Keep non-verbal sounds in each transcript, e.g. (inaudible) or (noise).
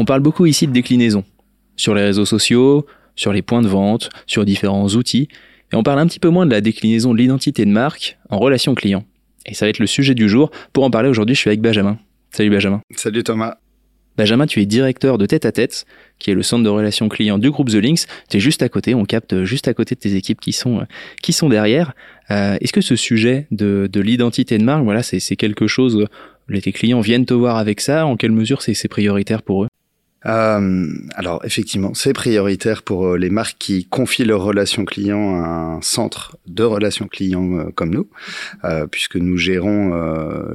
On parle beaucoup ici de déclinaison, sur les réseaux sociaux, sur les points de vente, sur différents outils, et on parle un petit peu moins de la déclinaison de l'identité de marque en relation client. Et ça va être le sujet du jour. Pour en parler aujourd'hui, je suis avec Benjamin. Salut Benjamin. Salut Thomas. Benjamin, tu es directeur de Tête à Tête, qui est le centre de relations clients du groupe The Links. Tu es juste à côté, on capte juste à côté de tes équipes qui sont, qui sont derrière. Euh, Est-ce que ce sujet de, de l'identité de marque, voilà, c'est quelque chose, les tes clients viennent te voir avec ça? En quelle mesure c'est prioritaire pour eux? Euh, alors effectivement, c'est prioritaire pour euh, les marques qui confient leurs relations clients à un centre de relations clients euh, comme nous, puisque nous gérons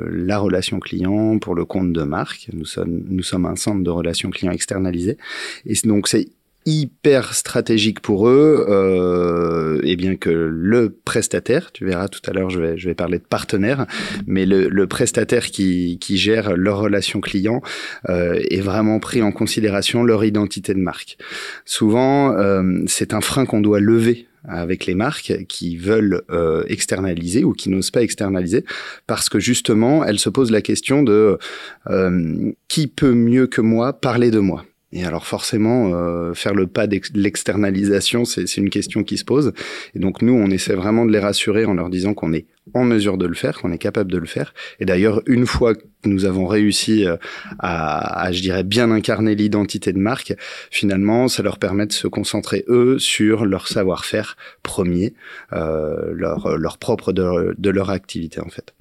la relation client pour le compte de marque. Nous sommes, nous sommes un centre de relations clients externalisé, et donc c'est hyper stratégique pour eux, euh, et bien que le prestataire, tu verras tout à l'heure, je vais, je vais parler de partenaire, mais le, le prestataire qui, qui gère leur relation client euh, est vraiment pris en considération leur identité de marque. Souvent, euh, c'est un frein qu'on doit lever avec les marques qui veulent euh, externaliser ou qui n'osent pas externaliser parce que justement elles se posent la question de euh, qui peut mieux que moi parler de moi? Et alors forcément, euh, faire le pas de l'externalisation, c'est une question qui se pose. Et donc nous, on essaie vraiment de les rassurer en leur disant qu'on est en mesure de le faire, qu'on est capable de le faire. Et d'ailleurs, une fois que nous avons réussi euh, à, à je dirais, bien incarner l'identité de marque, finalement, ça leur permet de se concentrer, eux, sur leur savoir-faire premier, euh, leur, leur propre de, de leur activité, en fait.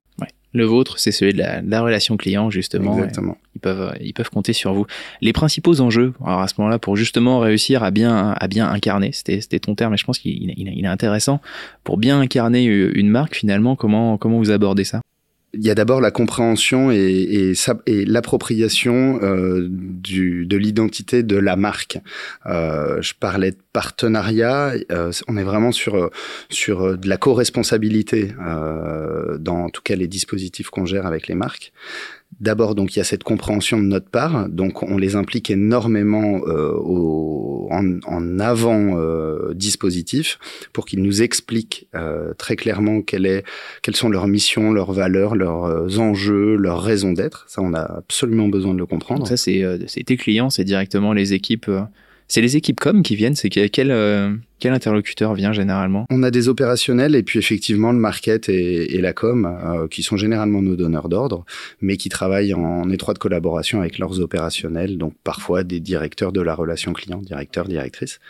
Le vôtre, c'est celui de la, de la, relation client, justement. Exactement. Ils peuvent, ils peuvent compter sur vous. Les principaux enjeux, alors à ce moment-là, pour justement réussir à bien, à bien incarner, c'était ton terme, mais je pense qu'il il, il est intéressant, pour bien incarner une marque, finalement, comment, comment vous abordez ça? Il y a d'abord la compréhension et, l'appropriation euh, de l'identité de la marque. Euh, je parlais de partenariat, euh, on est vraiment sur sur de la co-responsabilité dans en tout cas les dispositifs qu'on gère avec les marques. D'abord, donc il y a cette compréhension de notre part, donc on les implique énormément euh, au, en, en, avant euh, dispositif pour qu'ils nous expliquent euh, très clairement quelle est, quelles sont leurs missions, leurs valeurs, leurs euh, enjeux, leurs raisons d'être. Ça, on a absolument besoin de le comprendre. Ça, c'est euh, tes clients, c'est directement les équipes. Euh, c'est les équipes com qui viennent. C'est quel quel interlocuteur vient généralement? On a des opérationnels et puis effectivement le market et, et la com euh, qui sont généralement nos donneurs d'ordre, mais qui travaillent en, étroite collaboration avec leurs opérationnels, donc parfois des directeurs de la relation client, directeurs, directrices.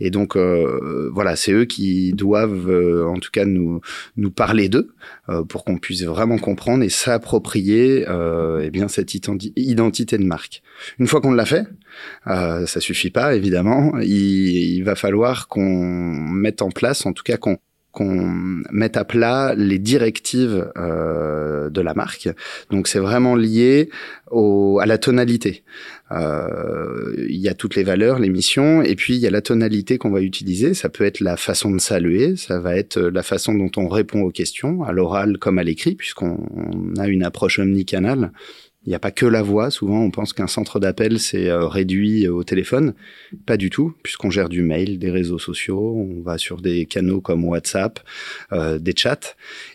Et donc euh, voilà, c'est eux qui doivent euh, en tout cas nous nous parler d'eux euh, pour qu'on puisse vraiment comprendre et s'approprier eh bien cette identité de marque. Une fois qu'on l'a fait, ça suffit pas évidemment. Il, il va falloir qu'on mette en place, en tout cas qu'on qu'on mette à plat les directives euh, de la marque. Donc c'est vraiment lié au, à la tonalité. Euh, il y a toutes les valeurs, les missions, et puis il y a la tonalité qu'on va utiliser. Ça peut être la façon de saluer, ça va être la façon dont on répond aux questions, à l'oral comme à l'écrit, puisqu'on a une approche omnicanale. Il n'y a pas que la voix. Souvent, on pense qu'un centre d'appel, c'est euh, réduit au téléphone. Pas du tout, puisqu'on gère du mail, des réseaux sociaux, on va sur des canaux comme WhatsApp, euh, des chats.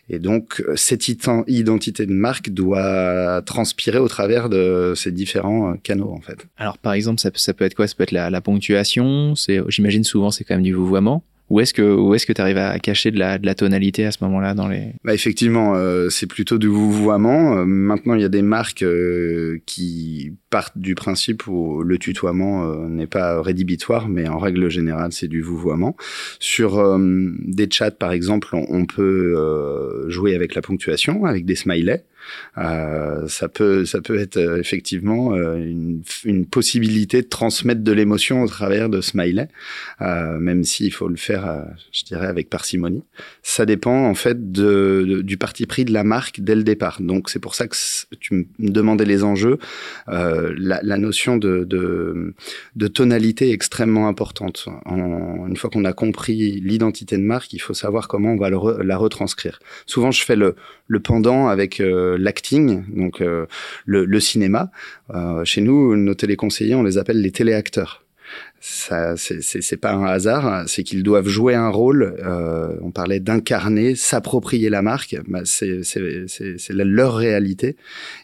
Et donc, cette identité de marque doit transpirer au travers de ces différents euh, canaux, en fait. Alors, par exemple, ça, peut être quoi? Ça peut être la, la ponctuation. J'imagine souvent, c'est quand même du vouvoiement. Où est-ce que où est-ce que tu arrives à cacher de la, de la tonalité à ce moment-là dans les bah Effectivement, euh, c'est plutôt du vouvoiement. Euh, maintenant, il y a des marques euh, qui partent du principe où le tutoiement euh, n'est pas rédhibitoire, mais en règle générale, c'est du vouvoiement. Sur euh, des chats, par exemple, on, on peut jouer avec la ponctuation, avec des smileys. Euh, ça peut ça peut être euh, effectivement euh, une, une, possibilité de transmettre de l'émotion au travers de smiley, euh, même s'il faut le faire, euh, je dirais, avec parcimonie. Ça dépend en fait de, du parti pris de la marque dès le départ. Donc c'est pour ça que tu me demandais les enjeux. La, la, notion de, de, de, tonalité est extrêmement importante. Une fois qu'on a compris l'identité de marque, il faut savoir comment on va la retranscrire. Souvent, je fais le, le pendant avec euh, l'acting, donc euh, le, le, cinéma. Euh, chez nous, nos téléconseillers, on les appelle les téléacteurs. Ça, c'est pas un hasard, c'est qu'ils doivent jouer un rôle. Euh, on parlait d'incarner, s'approprier la marque. Bah, c'est leur réalité,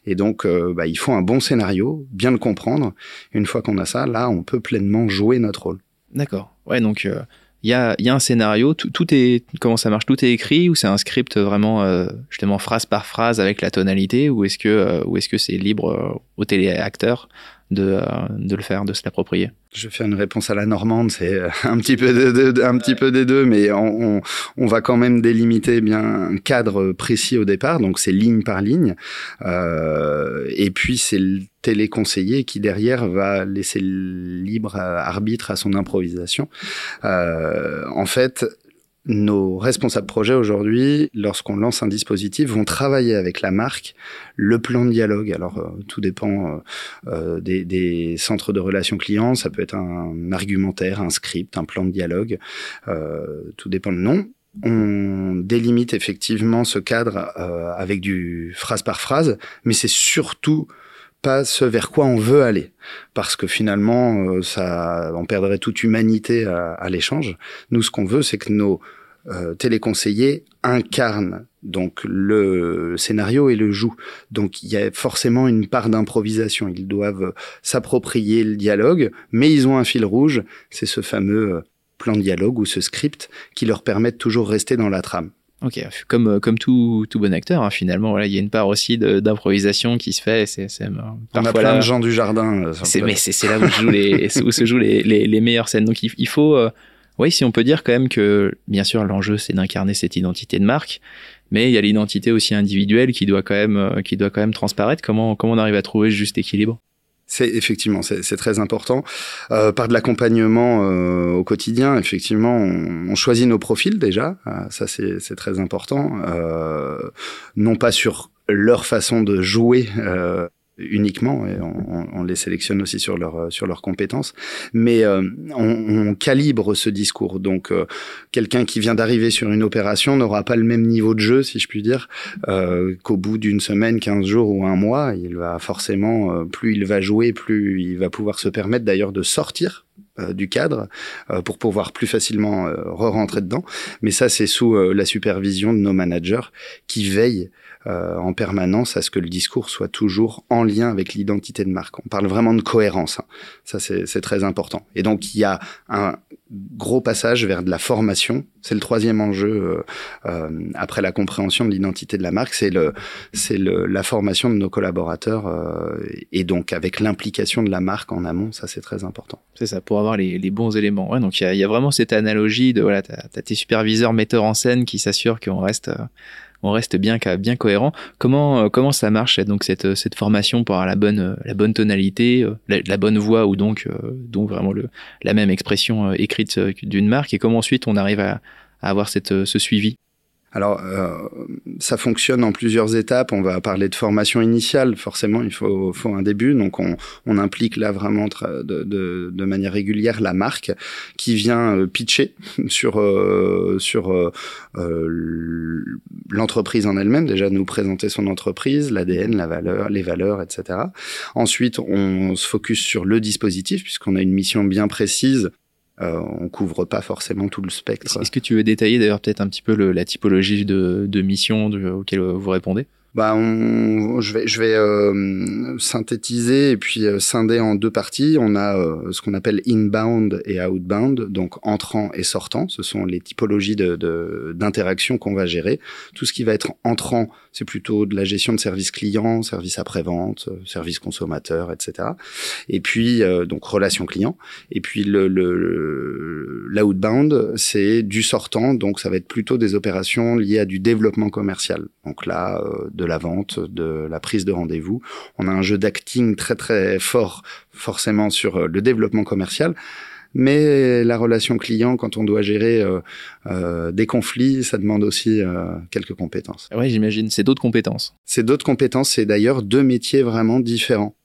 et donc bah, il faut un bon scénario, bien le comprendre. Une fois qu'on a ça, là, on peut pleinement jouer notre rôle. D'accord. Ouais, donc il y, a, y, a, un scénario, tout, est comment ça marche, tout est écrit ou c'est un script vraiment euh, justement phrase par phrase avec la tonalité ou est-ce que euh, ou est-ce que c'est libre euh, au téléacteur? De, euh, de le faire, de se l'approprier. Je vais faire une réponse à la normande, c'est euh, un petit peu de, de, un petit peu des deux, mais on, on, on, va quand même délimiter bien un cadre précis au départ, donc c'est ligne par ligne, euh, et puis c'est le téléconseiller qui derrière va laisser libre arbitre à son improvisation. Euh, en fait, nos responsables projets aujourd'hui, lorsqu'on lance un dispositif, vont travailler avec la marque le plan de dialogue. Alors, euh, tout dépend euh, euh, des, des, centres de relations clients. Ça peut être un argumentaire, un script, un plan de dialogue. Euh, tout dépend le nom. On délimite effectivement ce cadre euh, avec du phrase par phrase, mais c'est surtout pas ce vers quoi on veut aller, parce que finalement, ça, on perdrait toute humanité à, à l'échange. Nous, ce qu'on veut, c'est que nos euh, téléconseillers incarnent donc le scénario et le jouent. Donc il y a forcément une part d'improvisation. Ils doivent s'approprier le dialogue, mais ils ont un fil rouge, c'est ce fameux plan de dialogue ou ce script qui leur permet de toujours rester dans la trame. Ok, comme euh, comme tout tout bon acteur, hein, finalement, voilà, il y a une part aussi d'improvisation qui se fait. C'est c'est on a plein là, de gens du jardin. Euh, c'est mais c'est c'est là où, joue les, (laughs) où se jouent les, les, les meilleures scènes. Donc il, il faut euh, oui, si on peut dire quand même que, bien sûr, l'enjeu c'est d'incarner cette identité de marque, mais il y a l'identité aussi individuelle qui doit quand même, qui doit quand même transparaître. Comment, comment on arrive à trouver ce juste équilibre? C'est effectivement c'est très important. Euh, par de l'accompagnement euh, au quotidien, effectivement, on, on, choisit nos profils déjà. Euh, ça c'est très important. Euh, non pas sur leur façon de jouer uniquement on, les sélectionne aussi sur leur sur leurs compétences. Mais euh, on, on, calibre ce discours. Donc euh, quelqu'un qui vient d'arriver sur une opération n'aura pas le même niveau de jeu si je puis dire euh, qu'au bout d'une semaine 15 jours ou un mois. Il va forcément euh, plus il va jouer plus il va pouvoir se permettre d'ailleurs de sortir euh, du cadre euh, pour pouvoir plus facilement re-rentrer dedans mais ça c'est sous la supervision de nos managers qui veillent euh, en permanence à ce que le discours soit toujours en lien avec l'identité de marque. On parle vraiment de cohérence. Hein. Ça, c'est très important. Et donc, il y a un gros passage vers de la formation. C'est le troisième enjeu euh, euh, après la compréhension de l'identité de la marque. C'est le, c'est le, la formation de nos collaborateurs euh, et donc avec l'implication de la marque en amont. Ça, c'est très important. C'est ça, pour avoir les, les bons éléments. Ouais, donc, il y a, y a, vraiment cette analogie de voilà, t'as as tes superviseurs, metteurs en scène qui s'assurent qu'on reste on reste bien bien cohérent. Comment euh, comment ça marche donc cette cette formation pour avoir la bonne la bonne tonalité, euh, la, bonne voix ou donc euh, donc vraiment le la même expression écrite d'une marque? Et comment ensuite on arrive à, à avoir cette ce suivi? Alors, euh, ça fonctionne en plusieurs étapes. On va parler de formation initiale. Forcément, il faut, faut un début. Donc, on, on implique là vraiment de, de, de, manière régulière la marque qui vient euh, pitcher (laughs) sur, euh, sur euh, euh, l'entreprise en elle-même. Déjà, nous présenter son entreprise, l'ADN, la valeur, les valeurs, etc. Ensuite, on se focus sur le dispositif puisqu'on a une mission bien précise euh, on couvre pas forcément tout le spectre. Est-ce que tu veux détailler d'ailleurs peut-être un petit peu le, la typologie de, de mission auquel vous répondez? Bah on, je vais, je vais euh, synthétiser et puis euh, scinder en deux parties. On a euh, ce qu'on appelle inbound et outbound, donc entrant et sortant. Ce sont les typologies de d'interaction qu'on va gérer. Tout ce qui va être entrant, c'est plutôt de la gestion de services clients, services après-vente, euh, services consommateurs, etc. Et puis euh, donc relation client. Et puis le, le l'outbound, c'est du sortant, donc ça va être plutôt des opérations liées à du développement commercial. Donc là, de la vente, de la prise de rendez-vous. On a un jeu d'acting très très fort forcément sur euh, le développement commercial. Mais la relation client, quand on doit gérer euh, euh, des conflits, ça demande aussi euh, quelques compétences. Oui, j'imagine. C'est d'autres compétences. C'est d'autres compétences. C'est d'ailleurs deux métiers vraiment différents.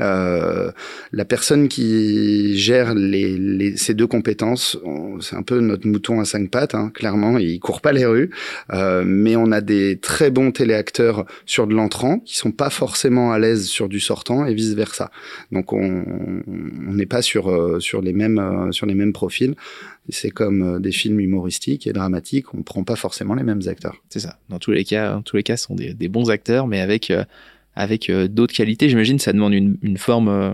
Euh, la personne qui gère les, les, ces deux compétences, c'est un peu notre mouton à cinq pattes, hein, clairement, il court pas les rues, euh, mais on a des très bons téléacteurs sur de l'entrant qui sont pas forcément à l'aise sur du sortant et vice versa. Donc on n'est pas sur euh, sur les mêmes euh, sur les mêmes profils. C'est comme euh, des films humoristiques et dramatiques, on prend pas forcément les mêmes acteurs. C'est ça. Dans tous les cas, tous les cas, sont des, des bons acteurs, mais avec avec euh, d'autres qualités. J'imagine ça demande une, une forme euh,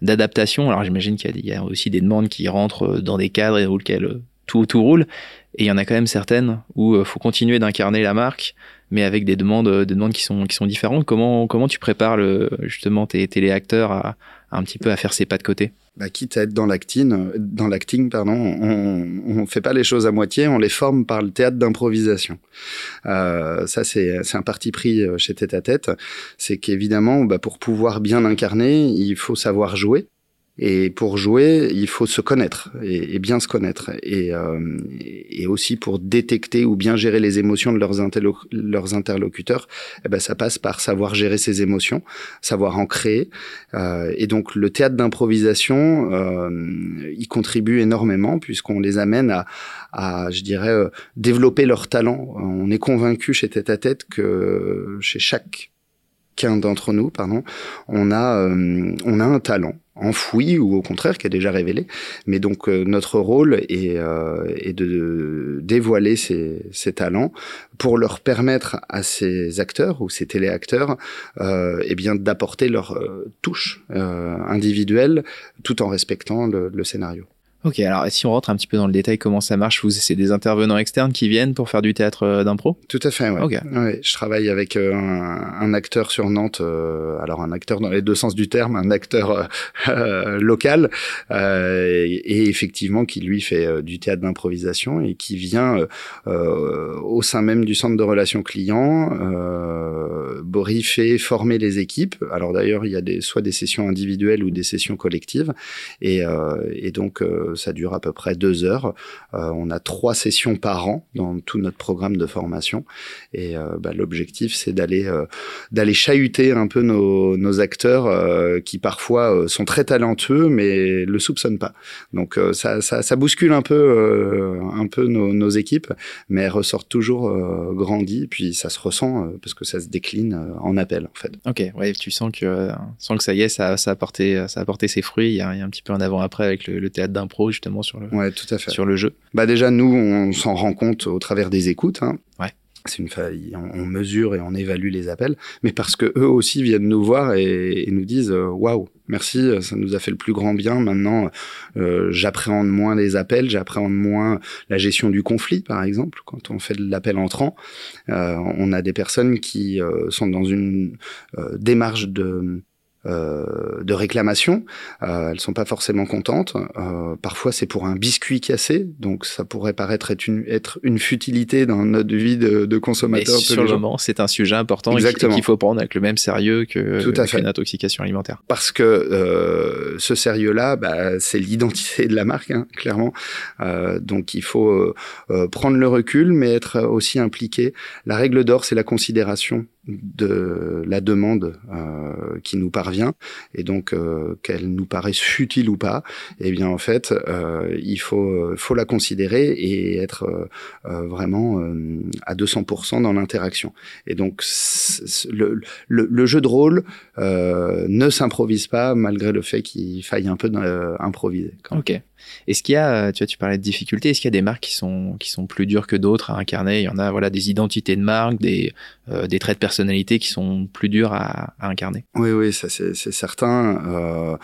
d'adaptation. Alors j'imagine qu'il y, a aussi des demandes qui rentrent euh, dans des cadres et où lequel tout, tout roule. Et il y en a quand même certaines où il faut continuer d'incarner la marque, mais avec des demandes, des demandes qui sont, qui sont différentes. Comment, comment tu prépares le, justement tes téléacteurs à, un petit peu à faire ses pas de côté? Bah, quitte à être dans l'acting, dans l'acting, pardon, on, on fait pas les choses à moitié, on les forme par le théâtre d'improvisation. Euh, ça, c'est, c'est un parti pris euh, chez Tête à Tête. C'est qu'évidemment, bah, pour pouvoir bien incarner, il faut savoir jouer. Et pour jouer, il faut se connaître et, bien se connaître. Et, euh, et, aussi pour détecter ou bien gérer les émotions de leurs, leurs interlocuteurs, eh ben ça passe par savoir gérer ses émotions, savoir en créer. Euh, et donc le théâtre d'improvisation, euh, il contribue énormément puisqu'on les amène à, à je dirais, euh, développer leur talent. On est convaincu chez Tête à Tête que chez chaque qu'un d'entre nous, pardon, on a, euh, on a un talent enfoui ou au contraire qui est déjà révélé. Mais donc euh, notre rôle est, euh, de dévoiler ces, talents pour leur permettre à ces acteurs ou ces téléacteurs euh, eh bien d'apporter leur touche individuelle tout en respectant le scénario. Ok, alors si on rentre un petit peu dans le détail, comment ça marche? Vous, c'est des intervenants externes qui viennent pour faire du théâtre euh, d'impro? Tout à fait, ouais. ouais. Je travaille avec euh, un, un, acteur sur Nantes, euh, alors un acteur dans les deux sens du terme, un acteur euh, (laughs) local, et, effectivement qui lui fait du théâtre d'improvisation et qui vient au sein même du centre de relations clients briefer, former les équipes. Alors d'ailleurs, il y a des, soit des sessions individuelles ou des sessions collectives, et, et donc ça dure à peu près deux heures. Euh, on a trois sessions par an dans tout notre programme de formation. Et euh, bah, l'objectif, c'est d'aller euh, d'aller chahuter un peu nos, nos acteurs qui parfois sont très talentueux, mais le soupçonnent pas. Donc ça, ça, ça, bouscule un peu un peu nos, nos, équipes, mais elles ressortent toujours grandies. Puis ça se ressent parce que ça se décline en appel en fait. Ok, ouais, tu sens que sens que ça y est, ça, ça a porté ça a porté ses fruits. Il y a, y a un petit peu un avant après avec le, le théâtre d'impro justement sur le, ouais, tout à fait. sur le jeu Bah déjà nous on s'en rend compte au travers des écoutes. Hein. Ouais. C'est une faille, on, mesure et on évalue les appels, mais parce que eux aussi viennent nous voir et, nous disent euh, waouh, merci, ça nous a fait le plus grand bien. Maintenant, euh, j'appréhende moins les appels, j'appréhende moins la gestion du conflit, par exemple, quand on fait de l'appel entrant. Euh, on a des personnes qui euh, sont dans une euh, démarche de euh, de réclamation. Euh, elles sont pas forcément contentes. Euh, parfois, c'est pour un biscuit cassé, donc ça pourrait paraître être une, être une futilité dans notre vie de, de consommateur. Mais sur le moment, c'est un sujet important qu'il faut prendre avec le même sérieux que, Tout une intoxication alimentaire. Parce que euh, ce sérieux-là, bah, c'est l'identité de la marque, hein, clairement. Euh, donc, il faut euh, prendre le recul, mais être aussi impliqué. La règle d'or, c'est la considération de la demande euh, qui nous parvient. Et donc euh, qu'elle nous paraisse futile ou pas eh bien en fait euh, il faut faut la considérer et être euh, vraiment euh, à 200% dans l'interaction. Et donc le, le, le, jeu de rôle euh, ne s'improvise pas malgré le fait qu'il faille un peu improviser ok. Est-ce qu'il y a, tu vois, tu parlais de difficultés, est-ce qu'il y a des marques qui sont, qui sont plus dures que d'autres à incarner? Il y en a, voilà, des identités de marque, des, euh, des traits de personnalité qui sont plus durs à, incarner. Oui, oui, ça c'est certain. Euh,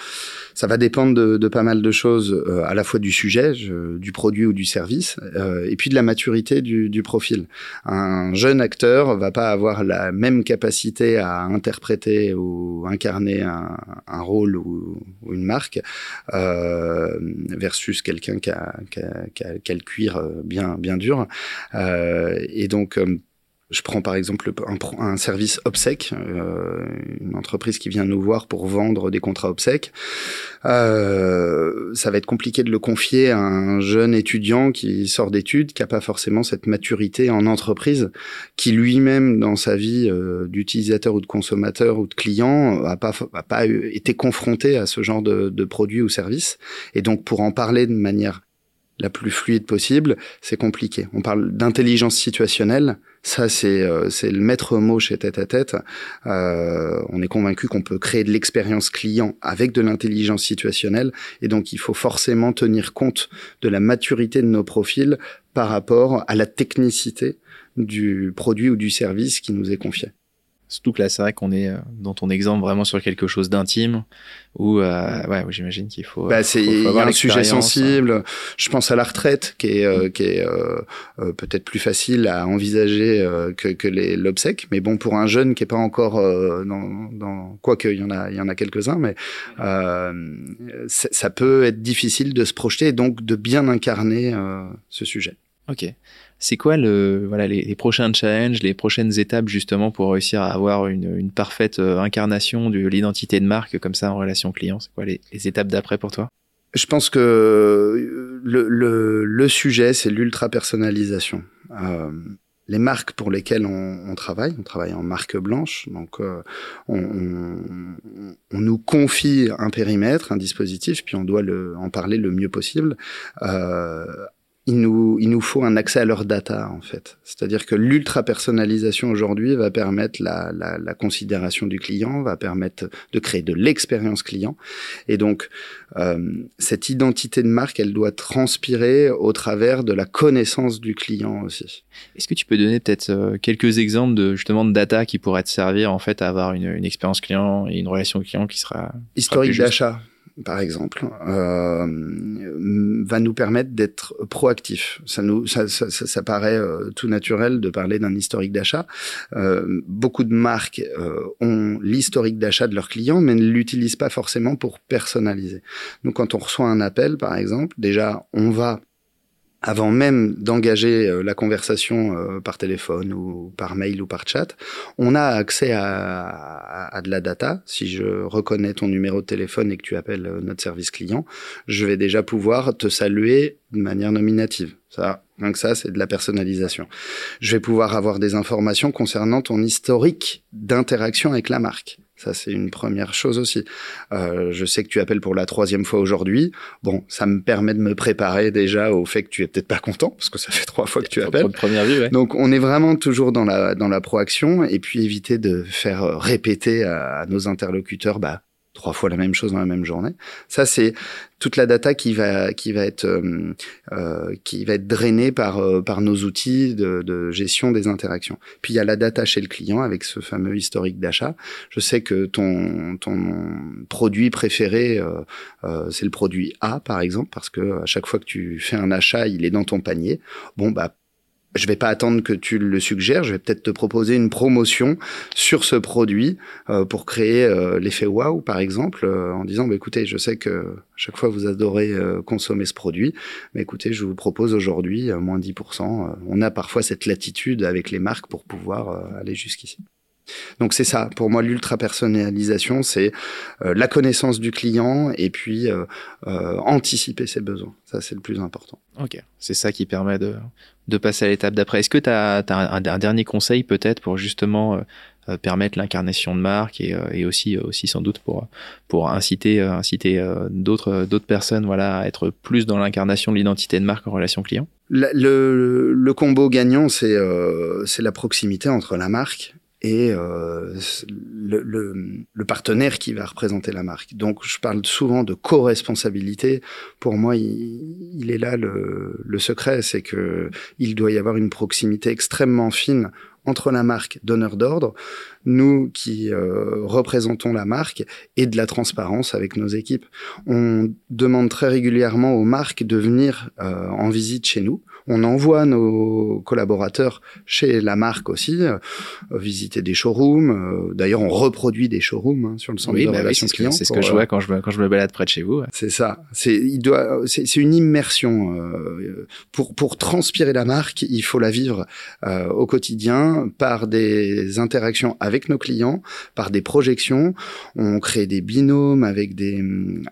ça va dépendre de, de, pas mal de choses, euh, à la fois du sujet, du produit ou du service, euh, et puis de la maturité du, du, profil. Un jeune acteur va pas avoir la même capacité à interpréter ou incarner un, un rôle ou, ou, une marque euh, versus quelqu'un qui a, qui, a, qui, a, qui a, le cuir euh, bien bien dur. Euh, et donc Je prends par exemple un, service obsèque, euh, une entreprise qui vient nous voir pour vendre des contrats obsèques. Euh, ça va être compliqué de le confier à un jeune étudiant qui sort d'études, qui n'a pas forcément cette maturité en entreprise, qui lui-même dans sa vie euh, d'utilisateur ou de consommateur ou de client a pas été confronté à ce genre de, de produits ou services. Et donc pour en parler de manière la plus fluide possible, c'est compliqué. On parle d'intelligence situationnelle, ça c'est euh, le maître mot chez Tête à Tête. Euh, on est convaincu qu'on peut créer de l'expérience client avec de l'intelligence situationnelle, et donc il faut forcément tenir compte de la maturité de nos profils par rapport à la technicité du produit ou du service qui nous est confié. Surtout que là, c'est vrai qu'on est euh, dans ton exemple vraiment sur quelque chose d'intime où, euh, ouais, j'imagine qu'il faut. Bah, c'est un sujet sensible. Je pense à la retraite qui est euh, qui est euh, euh, peut-être plus facile à envisager que que les l'obsèque, mais bon pour un jeune qui est pas encore dans dans quoi qu'il y en a il y en a quelques uns, mais ça peut être difficile de se projeter et donc de bien incarner ce sujet. Ok. C'est quoi le, voilà, les, prochains challenges, les prochaines étapes justement pour réussir à avoir une, une parfaite euh, incarnation de l'identité de marque comme ça en relation client? C'est quoi les, les étapes d'après pour toi? Je pense que le, le, le sujet, c'est l'ultra personnalisation. Euh, les marques pour lesquelles on, on, travaille, on travaille en marque blanche, donc euh, on, on, on, nous confie un périmètre, un dispositif, puis on doit le, en parler le mieux possible. Euh, il nous, il nous faut un accès à leurs data, en fait. C'est-à-dire que l'ultra personnalisation aujourd'hui va permettre la, la, la, considération du client, va permettre de créer de l'expérience client. Et donc, euh, cette identité de marque, elle doit transpirer au travers de la connaissance du client aussi. Est-ce que tu peux donner peut-être euh, quelques exemples de justement de data qui pourraient te servir en fait à avoir une, une expérience client et une relation client qui sera historique d'achat par exemple, euh, va nous permettre d'être proactifs. Ça nous, ça, ça, ça paraît euh, tout naturel de parler d'un historique d'achat. Euh, beaucoup de marques euh, ont l'historique d'achat de leurs clients, mais ne l'utilisent pas forcément pour personnaliser. Donc, quand on reçoit un appel, par exemple, déjà, on va avant même d'engager euh, la conversation euh, par téléphone ou par mail ou par chat, on a accès à, de la data. Si je reconnais ton numéro de téléphone et que tu appelles euh, notre service client, je vais déjà pouvoir te saluer de manière nominative. Ça, donc ça, c'est de la personnalisation. Je vais pouvoir avoir des informations concernant ton historique d'interaction avec la marque. Ça, c'est une première chose aussi. Euh, je sais que tu appelles pour la troisième fois aujourd'hui. Bon, ça me permet de me préparer déjà au fait que tu es peut-être pas content, parce que ça fait trois fois que tu appelles. Première vue, ouais. Donc, on est vraiment toujours dans la dans la proaction et puis éviter de faire répéter à, à nos interlocuteurs, bah trois fois la même chose dans la même journée. Ça, c'est toute la data qui va qui va être euh, euh, qui va être drainée par euh, par nos outils de, de, gestion des interactions. Puis il y a la data chez le client avec ce fameux historique d'achat. Je sais que ton ton produit préféré euh, euh, c'est le produit A par exemple parce que à chaque fois que tu fais un achat, il est dans ton panier. Bon bah je vais pas attendre que tu le suggères, je vais peut-être te proposer une promotion sur ce produit euh, pour créer euh, l'effet wow par exemple euh, en disant bah, écoutez, je sais que chaque fois vous adorez euh, consommer ce produit, mais écoutez, je vous propose aujourd'hui euh, moins 10%. on a parfois cette latitude avec les marques pour pouvoir aller jusqu'ici. Donc c'est ça, pour moi l'ultra personnalisation, c'est euh, la connaissance du client et puis euh, euh, anticiper ses besoins. Ça c'est le plus important. Ok, c'est ça qui permet de, de passer à l'étape d'après. Est-ce que tu as, as, un, un, dernier conseil peut-être pour justement permettre l'incarnation de marque et, et, aussi aussi sans doute pour pour inciter inciter d'autres d'autres personnes voilà à être plus dans l'incarnation de l'identité de marque en relation client? Le, combo gagnant c'est c'est la proximité entre la marque et euh, le, le, le, partenaire qui va représenter la marque. Donc, je parle souvent de co-responsabilité. Pour moi, il, est là le, le secret, c'est que il doit y avoir une proximité extrêmement fine entre la marque donneur d'ordre, nous qui euh, représentons la marque, et de la transparence avec nos équipes. On demande très régulièrement aux marques de venir euh, en visite chez nous. On envoie nos collaborateurs chez la marque aussi, euh, visiter des showrooms. Euh, d'ailleurs, on reproduit des showrooms hein, sur le centre oui, de bah relations oui, clients. C'est ce que je vois quand je, quand je me balade près de chez vous. C'est ça. C'est une immersion pour pour transpirer la marque. Il faut la vivre au quotidien par des interactions avec nos clients, par des projections. On crée des binômes avec des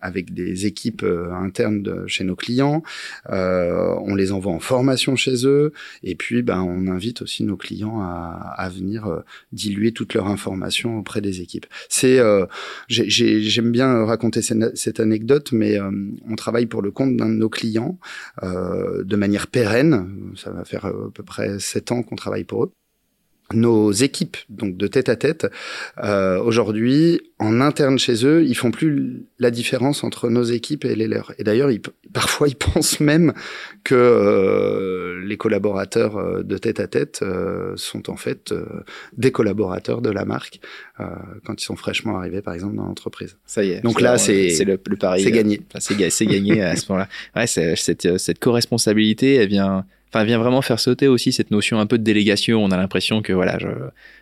avec des équipes euh, internes de, chez nos clients. Euh, on les envoie en formation chez eux et puis ben on invite aussi nos clients à, à venir euh, diluer toutes leurs informations auprès des équipes. C'est euh, j'aime bien raconter cette, cette anecdote, mais euh, on travaille pour le compte d'un de nos clients de manière pérenne. Ça va faire à peu près sept ans qu'on travaille pour eux nos équipes donc de tête à tête euh, aujourd'hui en interne chez eux ils font plus la différence entre nos équipes et les leurs. Et d'ailleurs parfois (laughs) ils pensent même que euh, les collaborateurs euh, de tête à tête euh, sont en fait euh, des collaborateurs de la marque quand ils sont fraîchement arrivés par exemple dans l'entreprise. Ça y est. Donc là c'est c'est le, le pari c'est gagné. c'est gagné à ce moment-là. Ouais cette cette co-responsabilité elle vient enfin vient vraiment faire sauter aussi cette notion un peu de délégation. On a l'impression que voilà,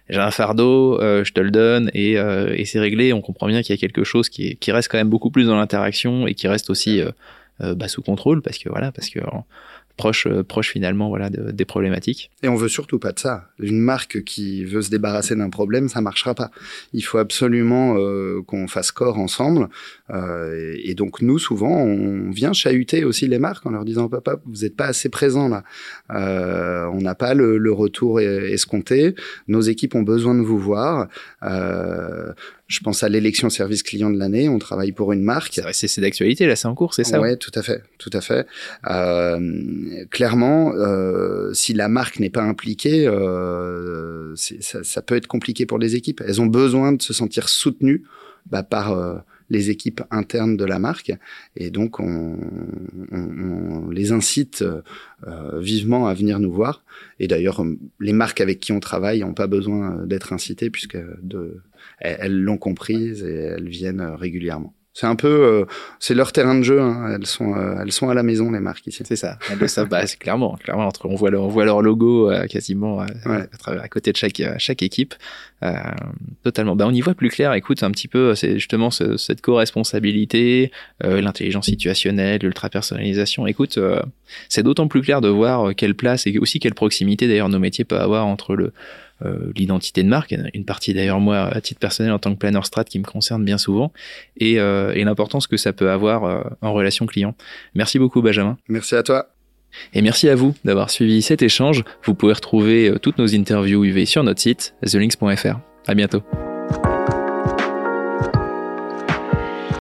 j'ai un fardeau, euh, je te le donne et, euh, et c'est réglé. On comprend bien qu'il y a quelque chose qui, qui reste quand même beaucoup plus dans l'interaction et qui reste aussi euh, bah, sous contrôle parce que voilà, parce que proche, euh, proche finalement voilà, de, des problématiques. Et on veut surtout pas de ça. Une marque qui veut se débarrasser d'un problème, ça marchera pas. Il faut absolument euh, qu'on fasse corps ensemble. Euh, et, donc nous, souvent, on vient chahuter aussi les marques en leur disant papa, vous n'êtes pas assez présent là. Euh, on n'a pas le, le, retour escompté. Nos équipes ont besoin de vous voir. Euh, je pense à l'élection service client de l'année. On travaille pour une marque. C'est d'actualité là, c'est en cours, c'est ça? Oui, tout à fait, tout à fait. Euh, clairement, euh, si la marque n'est pas impliquée, euh, ça, ça, peut être compliqué pour les équipes. Elles ont besoin de se sentir soutenues bah, par euh, les équipes internes de la marque, et donc on, on, on les incite euh, vivement à venir nous voir. Et d'ailleurs, les marques avec qui on travaille n'ont pas besoin d'être incitées puisque de elles l'ont comprise et elles viennent régulièrement. C'est un peu, euh, c'est leur terrain de jeu. Hein. Elles sont, euh, elles sont à la maison les marques ici. C'est ça. Elles le savent. Bah, c'est clairement, clairement. Entre, on voit, leur, on voit leur logo euh, quasiment à, à, à, côté de chaque, chaque équipe. totalement. Bah, on y voit plus clair. Écoute, un petit peu, c'est justement ce, cette co-responsabilité, l'intelligence situationnelle, l'ultra personnalisation. Écoute, c'est d'autant plus clair de voir quelle place et aussi quelle proximité d'ailleurs nos métiers peuvent avoir entre le euh, l'identité de marque, une partie d'ailleurs moi à titre personnel en tant que planner strat qui me concerne bien souvent, et, euh, et l'importance que ça peut avoir euh, en relation client. Merci beaucoup Benjamin. Merci à toi. Et merci à vous d'avoir suivi cet échange. Vous pouvez retrouver toutes nos interviews UV sur notre site thelinks.fr. À bientôt.